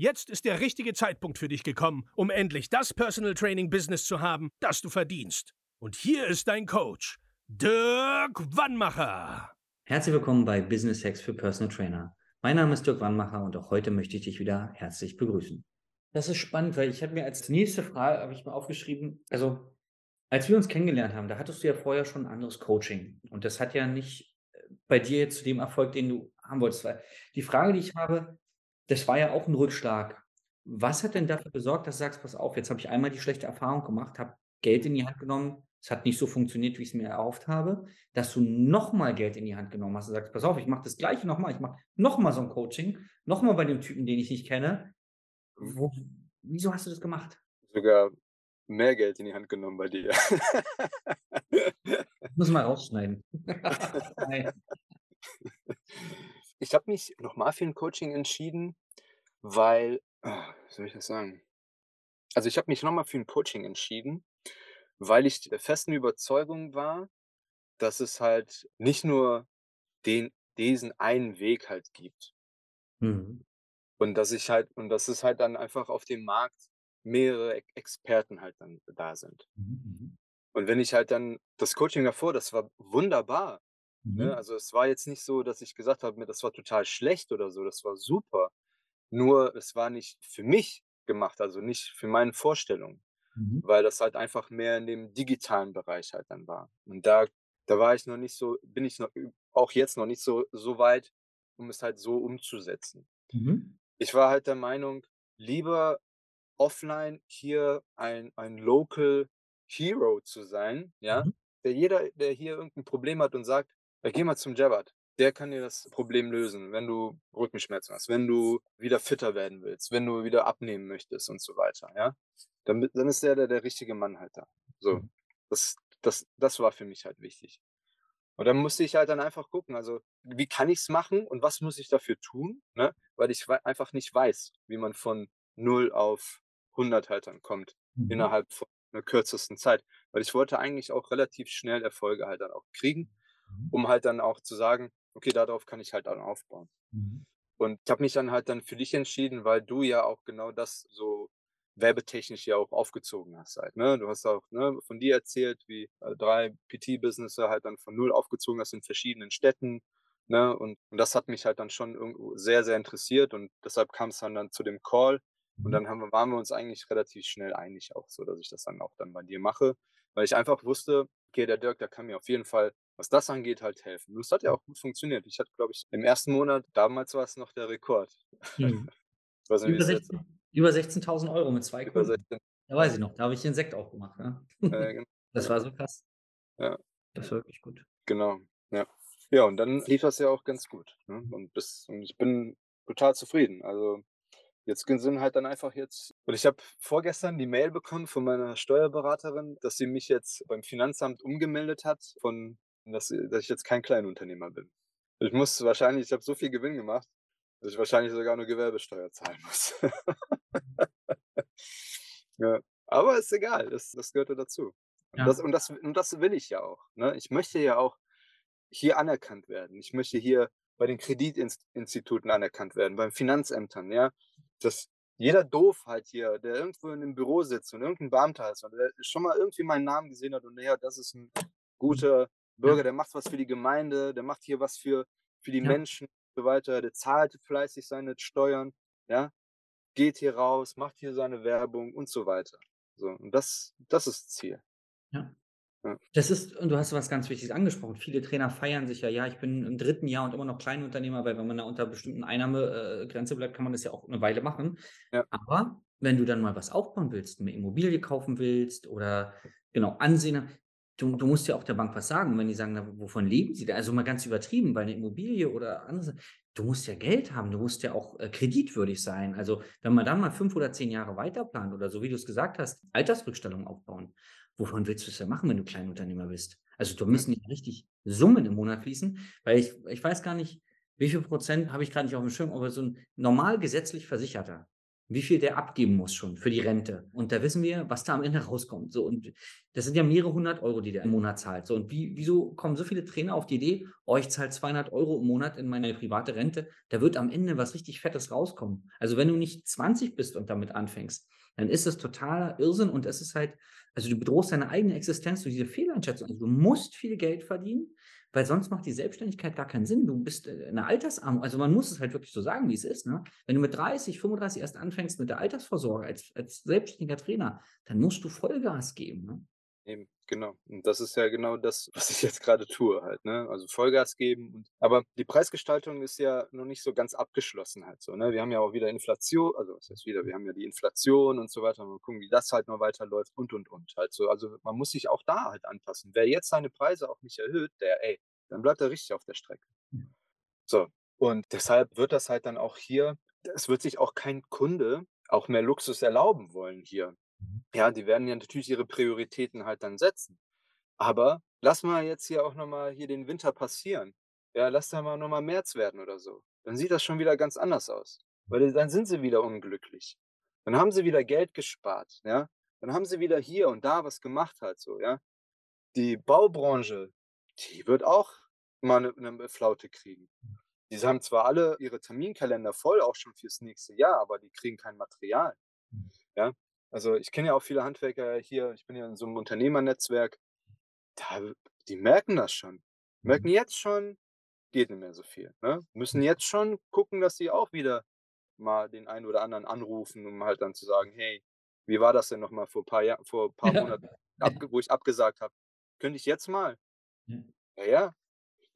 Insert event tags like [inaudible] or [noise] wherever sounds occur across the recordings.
Jetzt ist der richtige Zeitpunkt für dich gekommen, um endlich das Personal Training Business zu haben, das du verdienst. Und hier ist dein Coach, Dirk Wannmacher. Herzlich willkommen bei Business Hacks für Personal Trainer. Mein Name ist Dirk Wannmacher und auch heute möchte ich dich wieder herzlich begrüßen. Das ist spannend, weil ich habe mir als nächste Frage habe ich mal aufgeschrieben, also als wir uns kennengelernt haben, da hattest du ja vorher schon ein anderes Coaching und das hat ja nicht äh, bei dir jetzt zu dem Erfolg, den du haben wolltest. Die Frage, die ich habe, das war ja auch ein Rückschlag. Was hat denn dafür gesorgt, dass du sagst, pass auf, jetzt habe ich einmal die schlechte Erfahrung gemacht, habe Geld in die Hand genommen, es hat nicht so funktioniert, wie ich es mir erhofft habe, dass du nochmal Geld in die Hand genommen hast und sagst, pass auf, ich mache das gleiche nochmal, ich mache nochmal so ein Coaching, nochmal bei dem Typen, den ich nicht kenne. Wo, wieso hast du das gemacht? Sogar mehr Geld in die Hand genommen bei dir. [laughs] Muss mal rausschneiden. [laughs] Ich habe mich nochmal für ein Coaching entschieden, weil ah, wie soll ich das sagen? Also, ich habe mich nochmal für ein Coaching entschieden, weil ich der festen Überzeugung war, dass es halt nicht nur den diesen einen Weg halt gibt. Mhm. Und dass ich halt und dass es halt dann einfach auf dem Markt mehrere Experten halt dann da sind. Mhm, mhm. Und wenn ich halt dann das Coaching davor, das war wunderbar. Ne? Mhm. Also, es war jetzt nicht so, dass ich gesagt habe, mir das war total schlecht oder so, das war super. Nur es war nicht für mich gemacht, also nicht für meine Vorstellungen, Mhm. weil das halt einfach mehr in dem digitalen Bereich halt dann war. Und da da war ich noch nicht so bin ich noch auch jetzt noch nicht so so weit, um es halt so umzusetzen. Mhm. Ich war halt der Meinung, lieber offline hier ein ein Local Hero zu sein, ja, Mhm. der jeder, der hier irgend 'n Problem hat und sagt: „Ja, geh mal zum Jabbat. Der kann dir das Problem lösen, wenn du Rückenschmerzen hast, wenn du wieder fitter werden willst, wenn du wieder abnehmen möchtest“ und so weiter, ja? Dann dann ist der der der richtige Mann halt da. So, Mhm. das das das war für mich halt wichtig. Und dann musste ich halt dann einfach gucken, also, wie kann ich's machen und was muss ich dafür tun, ne? Weil ich einfach nicht weiß, wie man von 0 auf 100 halt dann kommt Mhm. innerhalb von 'ner kürzesten Zeit. Weil ich wollte eigentlich auch relativ schnell Erfolge halt dann auch kriegen, Mhm. um halt dann auch zu sagen: „Okay, darauf kann ich halt dann aufbauen.“ Mhm. Und ich habe mich dann halt dann für dich entschieden, weil du ja auch genau das so werbetechnisch ja auch aufgezogen hast halt, ne? Du hast auch, ne, von dir erzählt, wie, äh, 3 PT-Businesse halt dann von 0 aufgezogen hast in verschiedenen Städten, ne? Und und das hat mich halt dann schon irgendwo sehr, sehr interessiert und deshalb kam's dann dann zu dem Call und Mhm. dann haben wir waren wir uns eigentlich relativ schnell einig auch so, dass ich das dann auch dann bei dir mache, weil ich einfach wusste: „Okay, der Dirk, der kann mir auf jeden Fall, was das angeht, halt helfen.“ Und es hat ja auch gut funktioniert. Ich hatte, glaube ich, im 1. Monat damals war's noch der Rekord. [laughs] Weiß nicht, Über es jetzt 16 über 16.000 € mit 2 Über Kunden. 16, Da weiß ich noch, da habe ich hier 'n Sekt aufgemacht, ne? Äh, [laughs] gen Das war so krass. Ja. Das war wirklich gut. Genau, ja. Ja, und dann lief das ja auch ganz gut, ne? Und bis und ich bin total zufrieden. Also, jetzt sind halt dann einfach jetzt und ich habe vorgestern die Mail bekommen von meiner Steuerberaterin, dass sie mich jetzt beim Finanzamt umgemeldet hat von dass sie dass ich jetzt kein Kleinunternehmer bin. Ich muss wahrscheinlich ich habe so viel Gewinn gemacht, dass ich wahrscheinlich sogar nur Gewerbesteuer zahlen muss. [laughs] Ja, aber ist egal, das das gehört ja dazu. Und das Ja. und das und das will ich ja auch, ne? Ich möchte ja auch hier anerkannt werden. Ich möchte hier bei den Kreditinst Instituten anerkannt werden, beim Finanzämtern, ja? Dass jeder Doof halt hier, der irgendwo in 'nem Büro sitzt und irgend 'n Beamter ist und der schon mal irgendwie meinen Namen gesehen hat und na ja, das ist 'n Mhm. Guter Ja. Bürger, der macht was für die Gemeinde, der macht hier was für für die Ja. Menschen und so weiter, der zahlt fleißig seine Steuern, ja? Geht hier raus, macht hier seine Werbung und so weiter. So, und das das ist Ziel. Ja. Ja. Das ist und du hast was ganz Wichtiges angesprochen. Viele Trainer feiern sich ja: „Ja, ich bin im 3. Jahr und immer noch Kleinunternehmer“, weil wenn man da unter bestimmten Einnahme äh, bleibt, kann man das ja auch 'ne Weile machen. Ja. Aber wenn du dann mal was aufbauen willst, 'ne Immobilie kaufen willst oder genau, Ansehen du du musst ja auch der Bank was sagen. Wenn die sagen: „Na, wovon leben Sie denn?“ Also, mal ganz übertrieben, weil 'ne Immobilie oder andere Sa du musst ja Geld haben, du musst ja auch äh, kreditwürdig sein. Also, wenn man dann mal fünf oder zehn Jahre weiter plant oder so wie du es gesagt hast, Altersrückstellung aufbauen, wovon willst du es ja machen, wenn du Kleinunternehmer bist? Also, da müssen ja richtig Summen im Monat fließen, weil ich, ich weiß gar nicht, wie viel Prozent habe ich gerade nicht auf dem Schirm, aber so ein normal gesetzlich Versicherter, wie viel der abgeben muss schon für die Rente. Und da wissen wir, was da am Ende rauskommt. So, und das sind ja mehrere hundert Euro, die der im Monat zahlt. So, und wie, wieso kommen so viele Trainer auf die Idee, oh, ich zahle 200 Euro im Monat in meine private Rente? Da wird am Ende was richtig Fettes rauskommen. Also, wenn du nicht 20 bist und damit anfängst, dann ist das totaler Irrsinn und es ist halt, also du bedrohst deine eigene Existenz durch diese Fehleinschätzung. Also, du musst viel Geld verdienen weil sonst macht die Selbstständigkeit gar keinen Sinn. Du bist äh, eine Altersarmut. Also man muss es halt wirklich so sagen, wie es ist. Ne? Wenn du mit 30, 35 erst anfängst mit der Altersvorsorge als, als selbstständiger Trainer, dann musst du Vollgas geben. Ne? Eben, genau. Und das ist ja genau das, [laughs] was ich jetzt gerade tue halt, ne? Also Vollgas geben. Und, aber die Preisgestaltung ist ja noch nicht so ganz abgeschlossen halt so, ne? Wir haben ja auch wieder Inflation, also was heißt wieder, wir haben ja die Inflation und so weiter. Mal gucken, wie das halt noch weiterläuft und und und halt so. Also man muss sich auch da halt anpassen. Wer jetzt seine Preise auch nicht erhöht, der, ey, dann bleibt er richtig auf der Strecke. Hm. So. Und deshalb wird das halt dann auch hier, es wird sich auch kein Kunde auch mehr Luxus erlauben wollen hier. Mhm. Ja, die werden ja natürlich ihre Prioritäten halt dann setzen. Aber lass mal jetzt hier auch nochmal hier den Winter passieren. Ja, lass da mal nochmal März werden oder so. Dann sieht das schon wieder ganz anders aus. Weil dann sind sie wieder unglücklich. Dann haben sie wieder Geld gespart, ja. Dann haben sie wieder hier und da was gemacht halt so, ja. Die Baubranche, die wird auch mal eine, eine Flaute kriegen. Die haben zwar alle ihre Terminkalender voll, auch schon fürs nächste Jahr, aber die kriegen kein Material. Ja, also ich kenne ja auch viele Handwerker hier, ich bin ja in so einem Unternehmernetzwerk, da, die merken das schon. Merken mhm. jetzt schon, geht nicht mehr so viel. Ne? Müssen jetzt schon gucken, dass sie auch wieder mal den einen oder anderen anrufen, um halt dann zu sagen, hey, wie war das denn nochmal vor ein paar, Jahr, vor ein paar Monaten, wo ich abgesagt habe? Könnte ich jetzt mal? Ja, ja.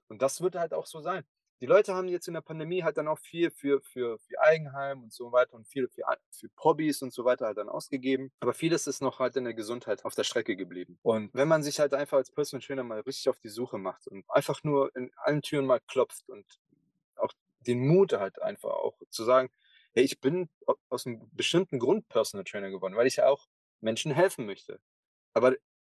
Und das wird halt auch so sein die Leute haben jetzt in der Pandemie halt dann auch viel für, für, für Eigenheim und so weiter und viel für, für Hobbys und so weiter halt dann ausgegeben. Aber vieles ist noch halt in der Gesundheit auf der Strecke geblieben. Und wenn man sich halt einfach als Personal Trainer mal richtig auf die Suche macht und einfach nur in allen Türen mal klopft und auch den Mut halt einfach auch zu sagen, hey, ich bin aus einem bestimmten Grund Personal Trainer geworden, weil ich ja auch Menschen helfen möchte. Aber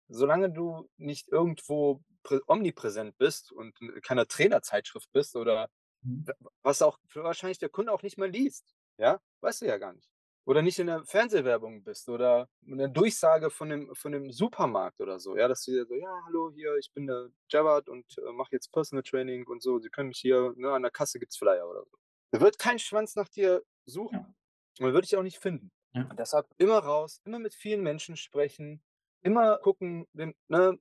solange du nicht irgendwo omnipräsent bist und in keiner Trainerzeitschrift bist oder mhm. was auch wahrscheinlich der Kunde auch nicht mehr liest, ja, weißt du ja gar nicht. Oder nicht in der Fernsehwerbung bist oder in der Durchsage von dem, von dem Supermarkt oder so, ja, dass du so, ja, hallo, hier, ich bin der Javad und äh, mache jetzt Personal Training und so, Sie können mich hier, ne, an der Kasse gibt's Flyer oder so. Da wird kein Schwanz nach dir suchen. Ja. Und man wird dich auch nicht finden. Ja. Und deshalb immer raus, immer mit vielen Menschen sprechen, immer gucken, ne,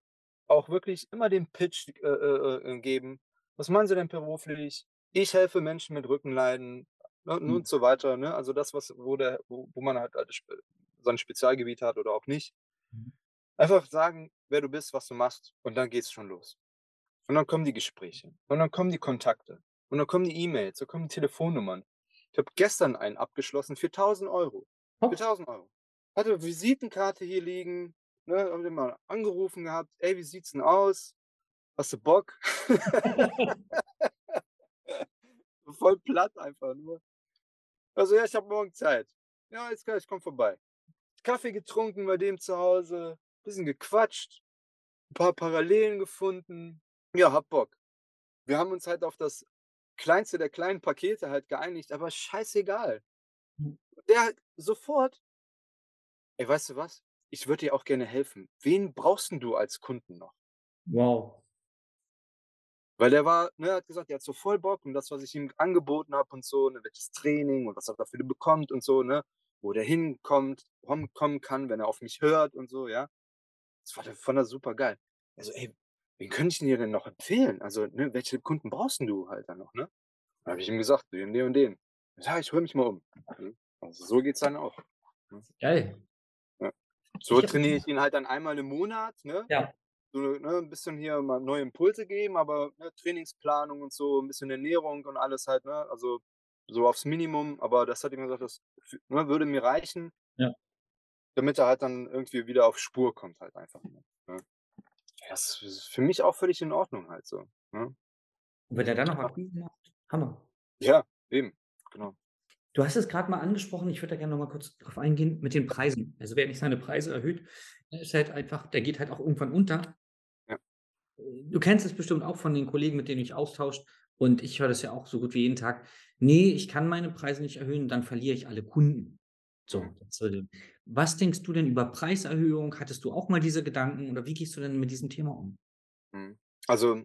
auch wirklich immer den Pitch äh, äh, äh, geben. Was meinen Sie denn beruflich? Ich helfe Menschen mit Rückenleiden ne, mhm. und so weiter. Ne? Also das, was, wo, der, wo, wo man halt, halt sein Spezialgebiet hat oder auch nicht. Mhm. Einfach sagen, wer du bist, was du machst und dann geht es schon los. Und dann kommen die Gespräche und dann kommen die Kontakte und dann kommen die E-Mails, dann kommen die Telefonnummern. Ich habe gestern einen abgeschlossen für 1000 Euro. Für 1000 Euro. Hatte Visitenkarte hier liegen, ne, haben wir mal angerufen gehabt, ey, wie sieht's denn aus? Hast du Bock? [laughs] Voll platt einfach nur. Also ja, ich habe morgen Zeit. Ja, jetzt kann ich komm vorbei. Kaffee getrunken bei dem zu Hause, bisschen gequatscht, ein paar Parallelen gefunden. Ja, hab Bock. Wir haben uns halt auf das kleinste der kleinen Pakete halt geeinigt, aber scheißegal. Hm. Der sofort, ey, weißt du was? Ich würde dir auch gerne helfen. Wen brauchst denn du als Kunden noch? Wow. Weil der war, ne, hat gesagt, er hat so voll Bock und das, was ich ihm angeboten habe und so, ne, welches Training und was er dafür bekommt und so, ne, wo der hinkommt, kommen kann, wenn er auf mich hört und so, ja. Das war der von der super geil. Also, ey, wen könnte ich dir denn noch empfehlen? Also, ne, welche Kunden brauchst denn du halt dann noch, ne? Dann habe ich ihm gesagt, den, den und den. Ja, ich höre mich mal um. Hm? Also, so geht's dann auch. Hm? Geil. So trainiere ich ihn halt dann einmal im Monat, ne? Ja. So, ne, ein bisschen hier mal neue Impulse geben, aber ne, Trainingsplanung und so, ein bisschen Ernährung und alles halt, ne? Also so aufs Minimum, aber das hat ihm gesagt, das ne, würde mir reichen. Ja. Damit er halt dann irgendwie wieder auf Spur kommt, halt einfach. Ne? Ja, das ist für mich auch völlig in Ordnung halt so. Ne? Und wenn er dann noch Akquise macht, Hammer. Ja, eben, genau. Du hast es gerade mal angesprochen, ich würde da gerne noch mal kurz drauf eingehen mit den Preisen. Also wer nicht seine Preise erhöht, der ist halt einfach, der geht halt auch irgendwann unter. Ja. Du kennst es bestimmt auch von den Kollegen, mit denen du dich austauscht. Und ich höre das ja auch so gut wie jeden Tag. Nee, ich kann meine Preise nicht erhöhen, dann verliere ich alle Kunden. So, was denkst du denn über Preiserhöhung? Hattest du auch mal diese Gedanken oder wie gehst du denn mit diesem Thema um? Mhm. Also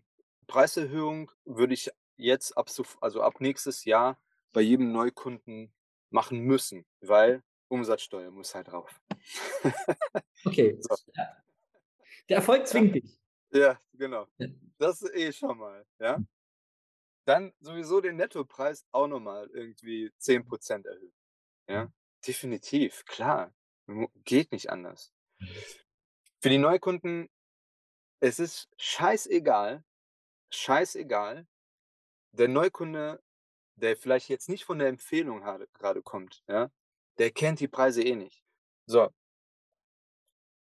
Preiserhöhung würde ich jetzt ab, also ab nächstes Jahr bei jedem Neukunden machen müssen, weil Umsatzsteuer muss halt drauf. Okay, [laughs] So. ja. der Erfolg zwingt dich. Ja, genau. Ja. Das eh schon mal, ja. Dann sowieso den Nettopreis auch nochmal irgendwie 10% erhöhen. Ja, definitiv, klar. Geht nicht anders. Für die Neukunden, es ist scheißegal, scheißegal. Der Neukunde, der vielleicht jetzt nicht von der Empfehlung gerade kommt, ja, der kennt die Preise eh nicht. So.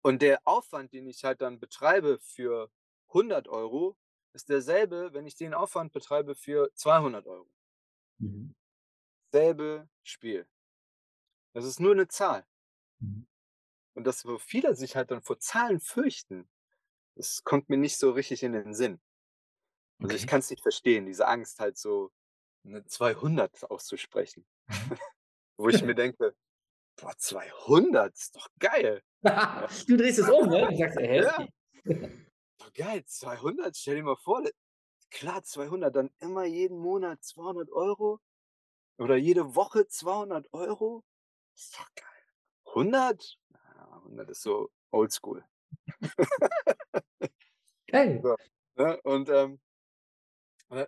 Und der Aufwand, den ich halt dann betreibe für 100 Euro, ist derselbe, wenn ich den Aufwand betreibe für 200 Euro. Mhm. Selbe Spiel. Das ist nur eine Zahl. Mhm. Und dass so viele sich halt dann vor Zahlen fürchten, das kommt mir nicht so richtig in den Sinn. Also ich Okay. kann es nicht verstehen, diese Angst halt so eine 200 auszusprechen. [laughs] Wo ich mir denke, boah, 200 ist doch geil. [laughs] du drehst es um, ne? Du sagst, äh, [laughs] Ja. Doch geil, 200, stell dir mal vor, klar 200, dann immer jeden Monat 200 Euro oder jede Woche 200 Euro. Ist doch geil. 100? Ja, 100 ist so oldschool. Geil. So. Ne? Und, ähm,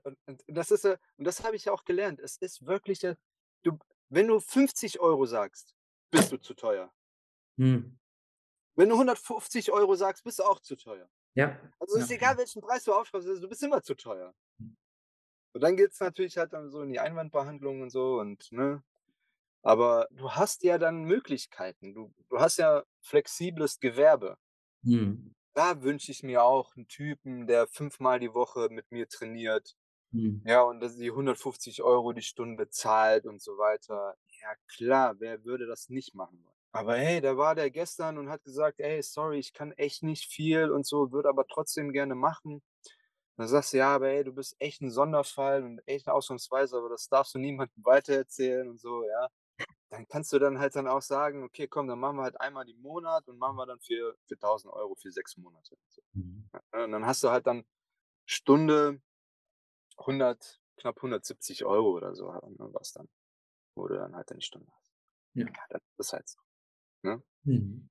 und, und, und das ist ja, und das habe ich ja auch gelernt. Es ist wirklich, äh, du, wenn du 50 Euro sagst, bist du zu teuer. Hm. Wenn du 150 Euro sagst, bist du auch zu teuer. Ja. Also es ist Ja. egal, welchen Preis du aufschreibst, also du bist immer zu teuer. Und dann geht es natürlich halt dann so in die Einwandbehandlung und so und ne. Aber du hast ja dann Möglichkeiten. Du, du hast ja flexibles Gewerbe. Hm. Da wünsche ich mir auch einen Typen, der fünfmal die Woche mit mir trainiert. Hm. Ja, und dass die 150 Euro die Stunde zahlt und so weiter. Ja, klar, wer würde das nicht machen wollen? Aber hey, da war der gestern und hat gesagt, ey, sorry, ich kann echt nicht viel und so, würde aber trotzdem gerne machen. Dann sagst du, ja, aber ey, du bist echt ein Sonderfall und echt eine Ausnahmsweise, aber das darfst du niemandem [laughs] weitererzählen und so, ja. Dann kannst du dann halt dann auch sagen, okay, komm, dann machen wir halt einmal im Monat und machen wir dann für, für 1000 Euro für sechs Monate. Mhm. Ja, Und dann hast du halt dann Stunde 100, knapp 170 Euro oder so, ne, was dann, wo du dann halt deine Stunde hast. Ja. das ist halt so. Mhm.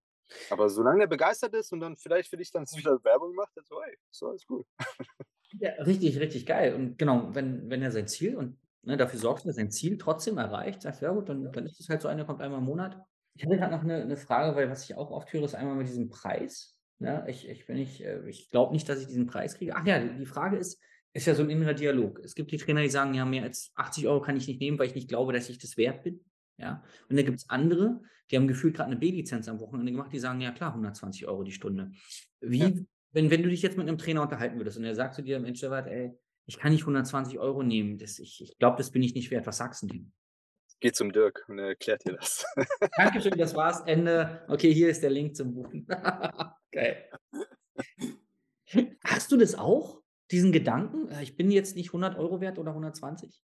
Aber solange der begeistert ist und dann vielleicht für dich dann [laughs] wieder Werbung macht, dann so, ey, ist alles gut. Ja, richtig, richtig geil. Und genau, wenn, wenn er sein Ziel und ne, dafür sorgt, dass er sein Ziel trotzdem erreicht, sagst du, ja gut, dann, dann ist es halt so einer, kommt einmal im Monat. Ich hatte gerade noch eine, eine Frage, weil was ich auch oft höre, ist einmal mit diesem Preis. Ja, ich, ich bin nicht, äh, ich glaube nicht, dass ich diesen Preis kriege. Ach ja, die Frage ist, ist ja so ein innerer Dialog. Es gibt die Trainer, die sagen, ja, mehr als 80 Euro kann ich nicht nehmen, weil ich nicht glaube, dass ich das wert bin. Ja. Und dann gibt es andere, die haben gefühlt gerade eine B-Lizenz am Wochenende gemacht, die sagen, ja klar, 120 Euro die Stunde. Wie, Ja. wenn, wenn du dich jetzt mit einem Trainer unterhalten würdest und er sagt zu dir, Mensch, Gerhard, ey, ich kann nicht 120 Euro nehmen, das, ich, ich glaube, das bin ich nicht wert. Was sagst du? Geh zum Dirk und er erklärt dir das. [laughs] Dankeschön, das war's, Ende. Okay, hier ist der Link zum Buchen. [laughs] Geil. Hast du das auch, diesen Gedanken? Äh, Ich bin jetzt nicht 100 Euro wert oder 120?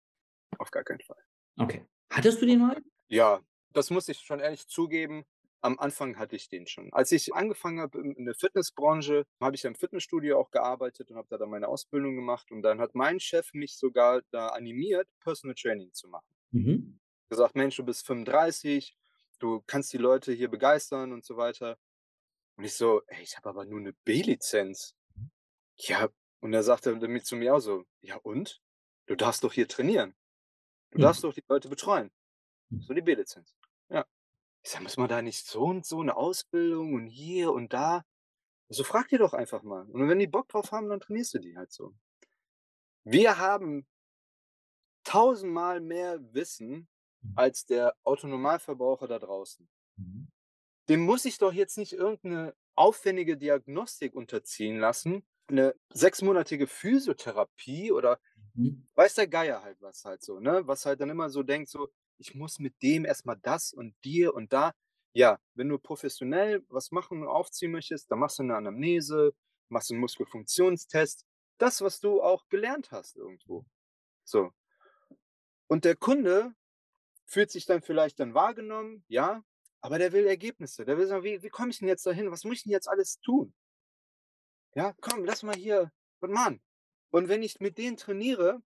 Auf gar keinen Fall. Okay. Hattest du den mal? Ja, das muss ich schon ehrlich zugeben. Am Anfang hatte ich den schon. Als ich angefangen habe in der Fitnessbranche, habe ich ja im Fitnessstudio auch gearbeitet und habe da dann meine Ausbildung gemacht. Und dann hat mein Chef mich sogar da animiert, Personal Training zu machen. Mhm. Gesagt, Mensch, du bist 35, du kannst die Leute hier begeistern und so weiter. Und ich so, ey, ich habe aber nur eine B-Lizenz. Ja, und er sagte damit zu mir auch so, ja und? Du darfst doch hier trainieren. Du Hm. darfst doch die Leute betreuen. Hm. So die B-Lizenz. Ich sage, muss man da nicht so und so eine Ausbildung und hier und da? So frag die doch einfach mal. Und wenn die Bock drauf haben, dann trainierst du die halt so. Wir haben tausendmal mehr Wissen Mhm. als der Autonormalverbraucher da draußen. Mhm. Dem muss ich doch jetzt nicht irgendeine aufwendige Diagnostik unterziehen lassen, eine sechsmonatige Physiotherapie oder Mhm. Weiß der Geier halt was halt so, ne? Was halt dann immer so denkt, so, ich muss mit dem erstmal das und dir und da. Ja, wenn du professionell was machen und aufziehen möchtest, dann machst du eine Anamnese, machst einen Muskelfunktionstest. Das, was du auch gelernt hast irgendwo. So. Und der Kunde fühlt sich dann vielleicht dann wahrgenommen, ja, aber der will Ergebnisse. Der will sagen, wie, wie komme ich denn jetzt dahin? Was muss ich denn jetzt alles tun? Ja, komm, lass mal hier, Mann. Und wenn ich mit denen trainiere,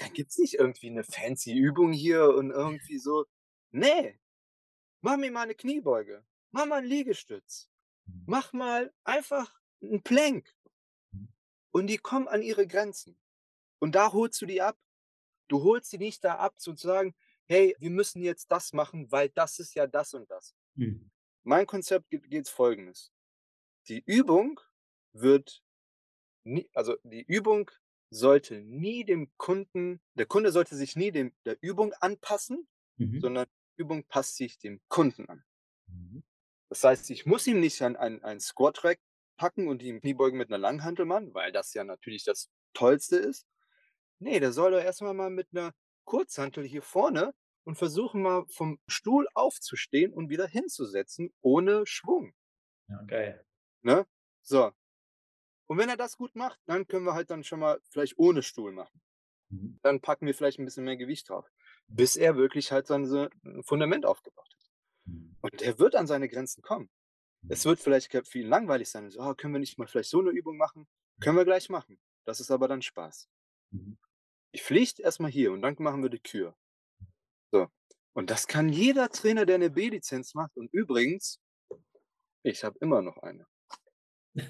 dann gibt es nicht irgendwie eine fancy Übung hier und irgendwie so. Nee, mach mir mal eine Kniebeuge, mach mal einen Liegestütz, mhm. mach mal einfach einen Plank. Mhm. Und die kommen an ihre Grenzen. Und da holst du die ab. Du holst sie nicht da ab, zu sagen, hey, wir müssen jetzt das machen, weil das ist ja das und das. Mhm. Mein Konzept geht, geht folgendes. Die Übung wird, nie, also die Übung sollte nie dem Kunden, der Kunde sollte sich nie dem, der Übung anpassen, mhm. sondern die Übung passt sich dem Kunden an. Mhm. Das heißt, ich muss ihm nicht ein, ein, ein Squat-Track packen und ihm Kniebeugen mit einer Langhantel machen, weil das ja natürlich das Tollste ist. Nee, der soll doch erstmal mal mit einer Kurzhantel hier vorne und versuchen mal vom Stuhl aufzustehen und wieder hinzusetzen ohne Schwung. Ja, geil. Ne? So. Und wenn er das gut macht, dann können wir halt dann schon mal vielleicht ohne Stuhl machen. Mhm. Dann packen wir vielleicht ein bisschen mehr Gewicht drauf, bis er wirklich halt sein so Fundament aufgebaut hat. Mhm. Und er wird an seine Grenzen kommen. Es mhm. wird vielleicht für ihn langweilig sein. So, oh, können wir nicht mal vielleicht so eine Übung machen? Können wir gleich machen. Das ist aber dann Spaß. Mhm. Die Pflicht erstmal hier und dann machen wir die Kür. So. Und das kann jeder Trainer, der eine B-Lizenz macht. Und übrigens, ich habe immer noch eine.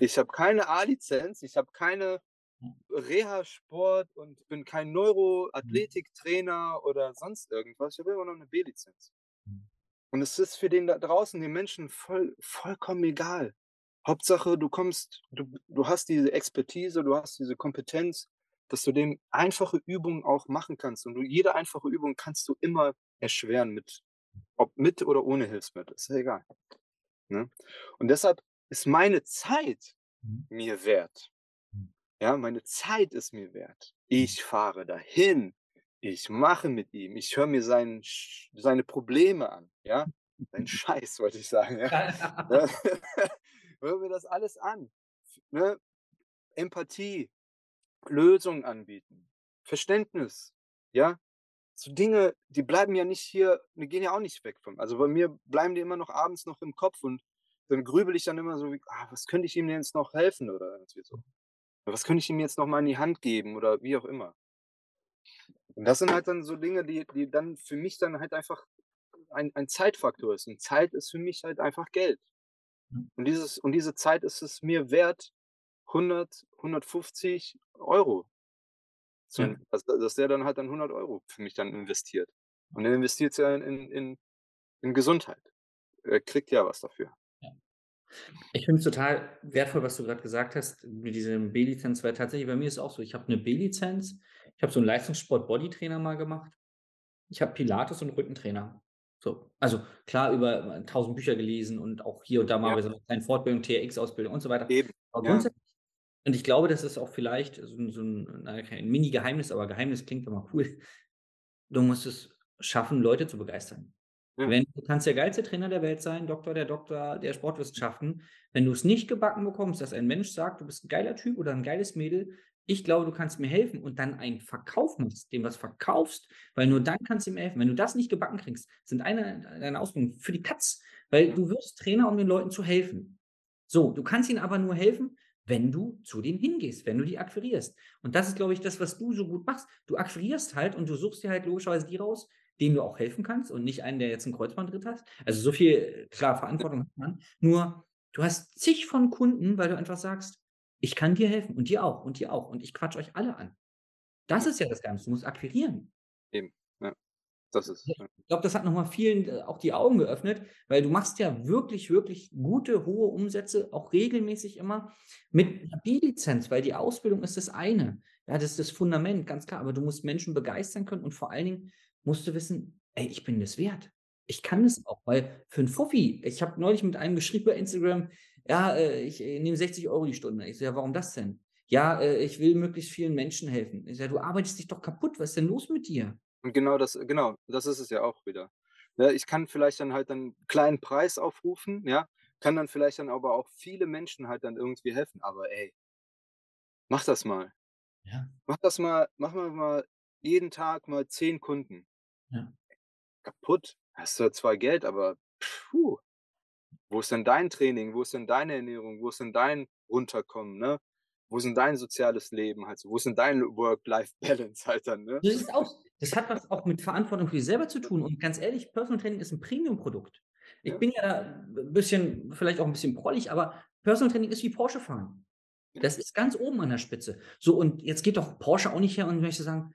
Ich habe keine A-Lizenz, ich habe keine Reha-Sport und bin kein mhm. Neuroathletiktrainer oder sonst irgendwas. Ich habe immer noch eine B-Lizenz. Mhm. Und es ist für den da draußen, den Menschen, voll, vollkommen egal. Hauptsache, du kommst, du, du hast diese Expertise, du hast diese Kompetenz, dass du dem einfache Übungen auch machen kannst. Und du, jede einfache Übung kannst du immer erschweren, mit, ob mit oder ohne Hilfsmittel. Ist ja egal. Ne? Und deshalb ist meine Zeit mhm. mir wert. Mhm. Ja, meine Zeit ist mir wert. Mhm. Ich fahre dahin. Ich mache mit ihm. Ich höre mir sein, seine Probleme an. Ja, sein [laughs] Scheiß, wollte ich sagen. Ja? [laughs] [laughs] Hör mir das alles an. Ne? Empathie, Lösungen anbieten, Verständnis, ja. So Dinge, die bleiben ja nicht hier, die gehen ja auch nicht weg von. Also bei mir bleiben die immer noch abends noch im Kopf und dann grübel ich dann immer so, wie, ah, was könnte ich ihm denn jetzt noch helfen oder irgendwie so. Was könnte ich ihm jetzt noch mal in die Hand geben oder wie auch immer. Und das sind halt dann so Dinge, die, die dann für mich dann halt einfach ein, ein Zeitfaktor ist. Und Zeit ist für mich halt einfach Geld. Und, dieses, und diese Zeit ist es mir wert, 100, 150 Euro. Zu, ja. also, dass der dann halt dann 100 Euro für mich dann investiert. Und er investiert ja in, in, in Gesundheit. Er kriegt ja was dafür. Ich finde es total wertvoll, was du gerade gesagt hast mit diesem B-Lizenz, weil tatsächlich bei mir ist es auch so, ich habe eine B-Lizenz, ich habe so einen Leistungssport-Bodytrainer mal gemacht, ich habe Pilates und Rückentrainer. So, also klar über tausend Bücher gelesen und auch hier und da mal ja. bei so kleinen Fortbildung, TRX-Ausbildung und so weiter. Eben. Aber ja. grundsätzlich, und ich glaube, das ist auch vielleicht so, so ein, ein Mini-Geheimnis, aber Geheimnis klingt immer cool. Du musst es schaffen, Leute zu begeistern. Ja. Wenn, du kannst der geilste Trainer der Welt sein, Doktor der Doktor der Sportwissenschaften. Wenn du es nicht gebacken bekommst, dass ein Mensch sagt, du bist ein geiler Typ oder ein geiles Mädel, ich glaube, du kannst mir helfen und dann einen Verkauf machst, dem was verkaufst, weil nur dann kannst du ihm helfen. Wenn du das nicht gebacken kriegst, sind eine deine Ausbildungen für die Katz, weil du wirst Trainer, um den Leuten zu helfen. So, du kannst ihnen aber nur helfen, wenn du zu denen hingehst, wenn du die akquirierst. Und das ist, glaube ich, das, was du so gut machst. Du akquirierst halt und du suchst dir halt logischerweise die raus, denen du auch helfen kannst und nicht einen, der jetzt einen Kreuzbandritt hat. Also so viel, klar, Verantwortung hat man. Nur, du hast zig von Kunden, weil du einfach sagst, ich kann dir helfen und dir auch und dir auch und ich quatsch euch alle an. Das ist ja das Ganze. Du musst akquirieren. Eben, ja. Das ist. Ich glaube, das hat nochmal vielen äh, auch die Augen geöffnet, weil du machst ja wirklich, wirklich gute, hohe Umsätze, auch regelmäßig immer mit einer B-Lizenz, weil die Ausbildung ist das eine. Ja, das ist das Fundament, ganz klar. Aber du musst Menschen begeistern können und vor allen Dingen musst du wissen, ey, ich bin das wert. Ich kann das auch, weil für ein Fuffi, ich habe neulich mit einem geschrieben bei Instagram, ja, äh, ich äh, nehme 60 Euro die Stunde. Ich so, ja, warum das denn? ja, äh, ich will möglichst vielen Menschen helfen. Ich sage: „Du arbeitest dich doch kaputt. Was ist denn los mit dir?“ Und genau das genau, das ist es ja auch wieder. Ne, ich kann vielleicht dann halt dann kleinen Preis aufrufen, ja, kann dann vielleicht dann aber auch viele Menschen halt dann irgendwie helfen. Aber ey mach das mal. Ja. Mach das mal mach mal mal jeden Tag mal 10 Kunden. Ja. Kaputt. Hast zwar zwar Geld, aber puh. Wo ist denn dein Training? Wo ist denn deine Ernährung? Wo ist denn dein Runterkommen, ne? Wo ist denn dein soziales Leben halt? Wo ist denn dein Work-Life-Balance halt dann, ne? So sieht's aus. Das hat was auch mit Verantwortung für dich selber zu tun und ganz ehrlich, Personal Training ist 'n Premium-Produkt. Ich Ja. bin ja b bisschen vielleicht auch 'n bisschen prollig, aber Personal Training ist wie Porsche fahren. Das ist ganz oben an der Spitze. So, und jetzt geht doch Porsche auch nicht her und möchte sagen: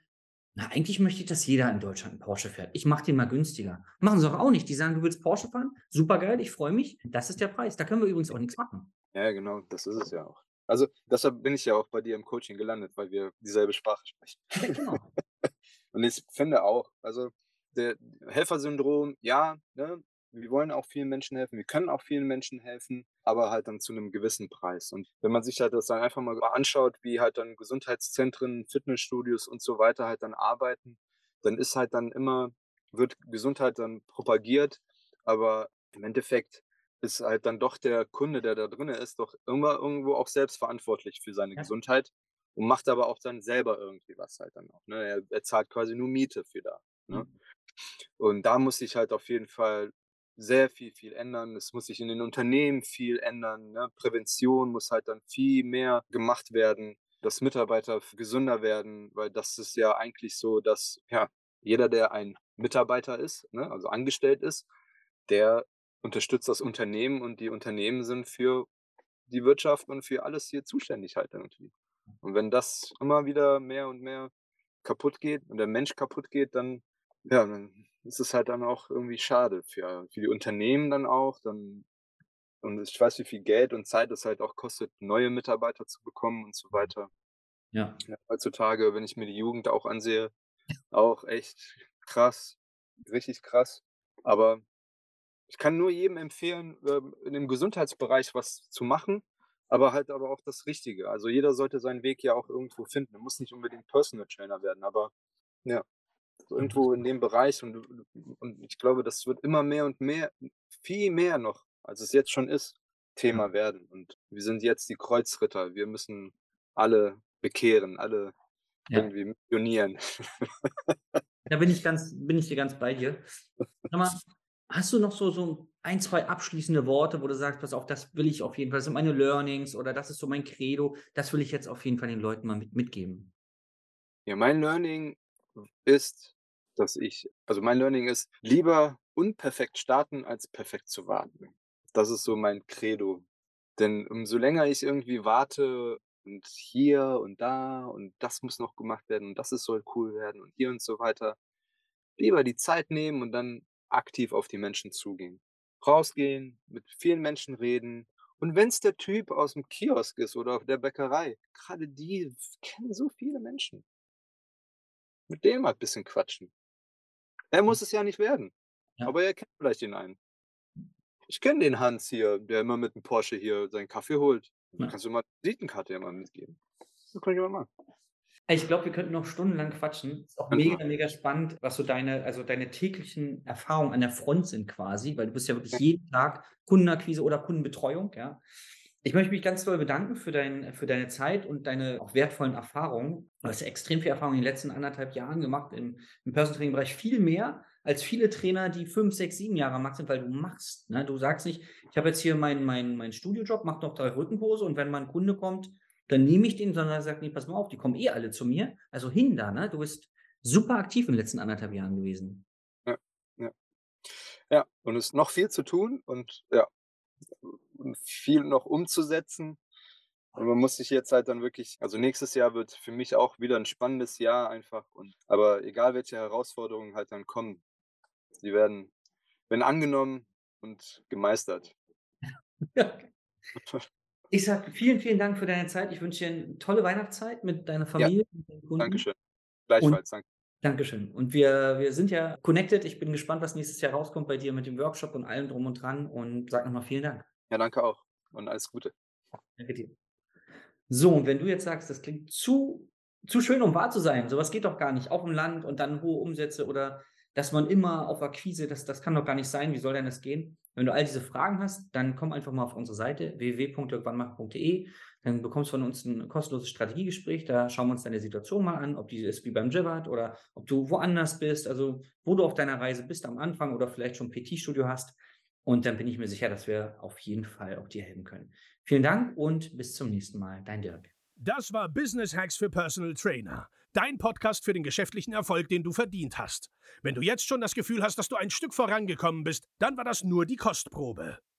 „Na, eigentlich möchte ich, dass jeder in Deutschland 'n Porsche fährt. Ich mache den mal günstiger.“ Machen sie doch auch nicht. Die sagen: „Du willst Porsche fahren? Supergeil, ich freue mich. Das ist der Preis.“ Da können wir übrigens auch nix machen. Ja, genau, das ist es ja auch. Also, deshalb bin ich ja auch bei dir im Coaching gelandet, weil wir dieselbe Sprache sprechen. Ja, genau. [laughs] Und ich finde auch, also, der Helfersyndrom, ja, ne, wir wollen auch vielen Menschen helfen, wir können auch vielen Menschen helfen, aber halt dann zu 'nem gewissen Preis. Und wenn man sich halt das dann einfach mal anschaut, wie halt dann Gesundheitszentren, Fitnessstudios und so weiter halt dann arbeiten, dann ist halt dann immer wird Gesundheit dann propagiert, aber im Endeffekt ist halt dann doch der Kunde, der da drinnen ist, doch immer irgendwo auch selbst verantwortlich für seine Ja. Gesundheit und macht aber auch dann selber irgendwie was halt dann auch, ne? Er er zahlt quasi nur Miete für da, ne? Mhm. Und da muss sich halt auf jeden Fall sehr viel, viel ändern. Es muss sich in den Unternehmen viel ändern, ne? Prävention muss halt dann viel mehr gemacht werden, dass Mitarbeiter gesünder werden, weil das ist ja eigentlich so, dass, ja, jeder, der ein Mitarbeiter ist, ne, also angestellt ist, der unterstützt das Unternehmen und die Unternehmen sind für die Wirtschaft und für alles hier zuständig halt irgendwie. Und wenn das immer wieder mehr und mehr kaputtgeht und der Mensch kaputtgeht, dann ja, dann ist es halt dann auch irgendwie schade für für die Unternehmen dann auch, dann und ich weiß, wie viel Geld und Zeit es halt auch kostet, neue Mitarbeiter zu bekommen und so weiter. Ja. Ja, heutzutage, wenn ich mir die Jugend auch ansehe, auch echt krass, richtig krass. Aber ich kann nur jedem empfehlen, ähm, in dem Gesundheitsbereich was zu machen, aber halt aber auch das Richtige. Also, jeder sollte seinen Weg ja auch irgendwo finden. Er muss nicht unbedingt Personal Trainer werden, aber ja, so irgendwo in dem Bereich und und ich glaube, das wird immer mehr und mehr viel mehr noch, als es jetzt schon ist, Thema werden. Und wir sind jetzt die Kreuzritter. Wir müssen alle bekehren, alle Ja. irgendwie missionieren. Da bin ich ganz bin ich dir ganz bei dir. Sag mal, hast du noch so so 1, 2 abschließende Worte, wo du sagst: „Pass auf, das will ich auf jeden Fall. Das sind meine Learnings oder das ist so mein Credo. Das will ich jetzt auf jeden Fall den Leuten mal mit mitgeben.“ Ja, mein Learning ist, dass ich also, mein Learning ist: Lieber unperfekt starten, als perfekt zu warten. Das ist so mein Credo. Denn umso länger ich irgendwie warte und hier und da und das muss noch gemacht werden und das es soll cool werden und hier und so weiter, lieber die Zeit nehmen und dann aktiv auf die Menschen zugehen. Rausgehen, mit vielen Menschen reden und wenn's der Typ aus'm Kiosk ist oder auf der Bäckerei, grade die kennen so viele Menschen. Mit dem mal bisschen quatschen. Er muss es ja nicht werden, Ja. aber er kennt vielleicht den einen. Ich kenne den Hans hier, der immer mit 'm Porsche hier seinen Kaffee holt. Ja. Kannst du mal Visitenkarte ja mal mitgeben. Das kann ich mal machen. Ich glaube, wir könnten noch stundenlang quatschen. Ist auch Genau. mega, mega spannend, was so deine also, deine täglichen Erfahrungen an der Front sind quasi, weil du bist ja wirklich jeden Tag Kundenakquise oder Kundenbetreuung, ja. Ich möchte mich ganz doll bedanken für dein für deine Zeit und deine auch wertvollen Erfahrungen. Du hast extrem viel Erfahrung in den letzten 1 1/2 Jahren gemacht im im Personal Training Bereich. Viel mehr als viele Trainer, die 5, 6, 7 Jahre Markt sind, weil du machst, ne? Du sagst nicht: „Ich habe jetzt hier meinen meinen meinen Studiojob, mache noch 3 Rückenkurse und wenn mal 'n Kunde kommt, dann nehme ich den“, sondern sagt: „Ne, pass mal auf, die kommen eh alle zu mir.“ Also, hin da, ne? Du bist super aktiv in den letzten 1 1/2 Jahren gewesen. Ja, ja. Ja, und es ist noch viel zu tun und ja, viel noch umzusetzen. Und man muss sich jetzt halt dann wirklich also, nächstes Jahr wird für mich auch wieder 'n spannendes Jahr einfach und aber egal, welche Herausforderungen halt dann kommen, die werden werden angenommen und gemeistert. [laughs] Ja. Ich sage vielen, vielen Dank für deine Zeit. Ich wünsche dir 'ne tolle Weihnachtszeit mit deiner Ja. Familie und deinen Kunden. Dankeschön. Gleichfalls, danke. Dankeschön. Und wir wir sind ja connected. Ich bin gespannt, was nächstes Jahr rauskommt bei dir mit dem Workshop und allem drum und dran und sage noch mal vielen Dank. Ja, danke auch und alles Gute. Danke dir. So, und wenn du jetzt sagst, das klingt zu, zu schön, um wahr zu sein, sowas geht doch gar nicht, auch im Land und dann hohe Umsätze oder dass man immer auf Akquise, das, das kann doch gar nicht sein, wie soll denn das gehen? Wenn du all diese Fragen hast, dann komm einfach mal auf unsere Seite www.dirkwannmacher.de, dann bekommst du von uns ein kostenloses Strategiegespräch, da schauen wir uns deine Situation mal an, ob die ist wie beim Jibbat oder ob du woanders bist, also wo du auf deiner Reise bist am Anfang oder vielleicht schon PT-Studio hast und dann bin ich mir sicher, dass wir auf jeden Fall auch dir helfen können. Vielen Dank und bis zum nächsten Mal, dein Dirk. Das war Business Hacks für Personal Trainer. Dein Podcast für den geschäftlichen Erfolg, den du verdient hast. Wenn du jetzt schon das Gefühl hast, dass du ein Stück vorangekommen bist, dann war das nur die Kostprobe.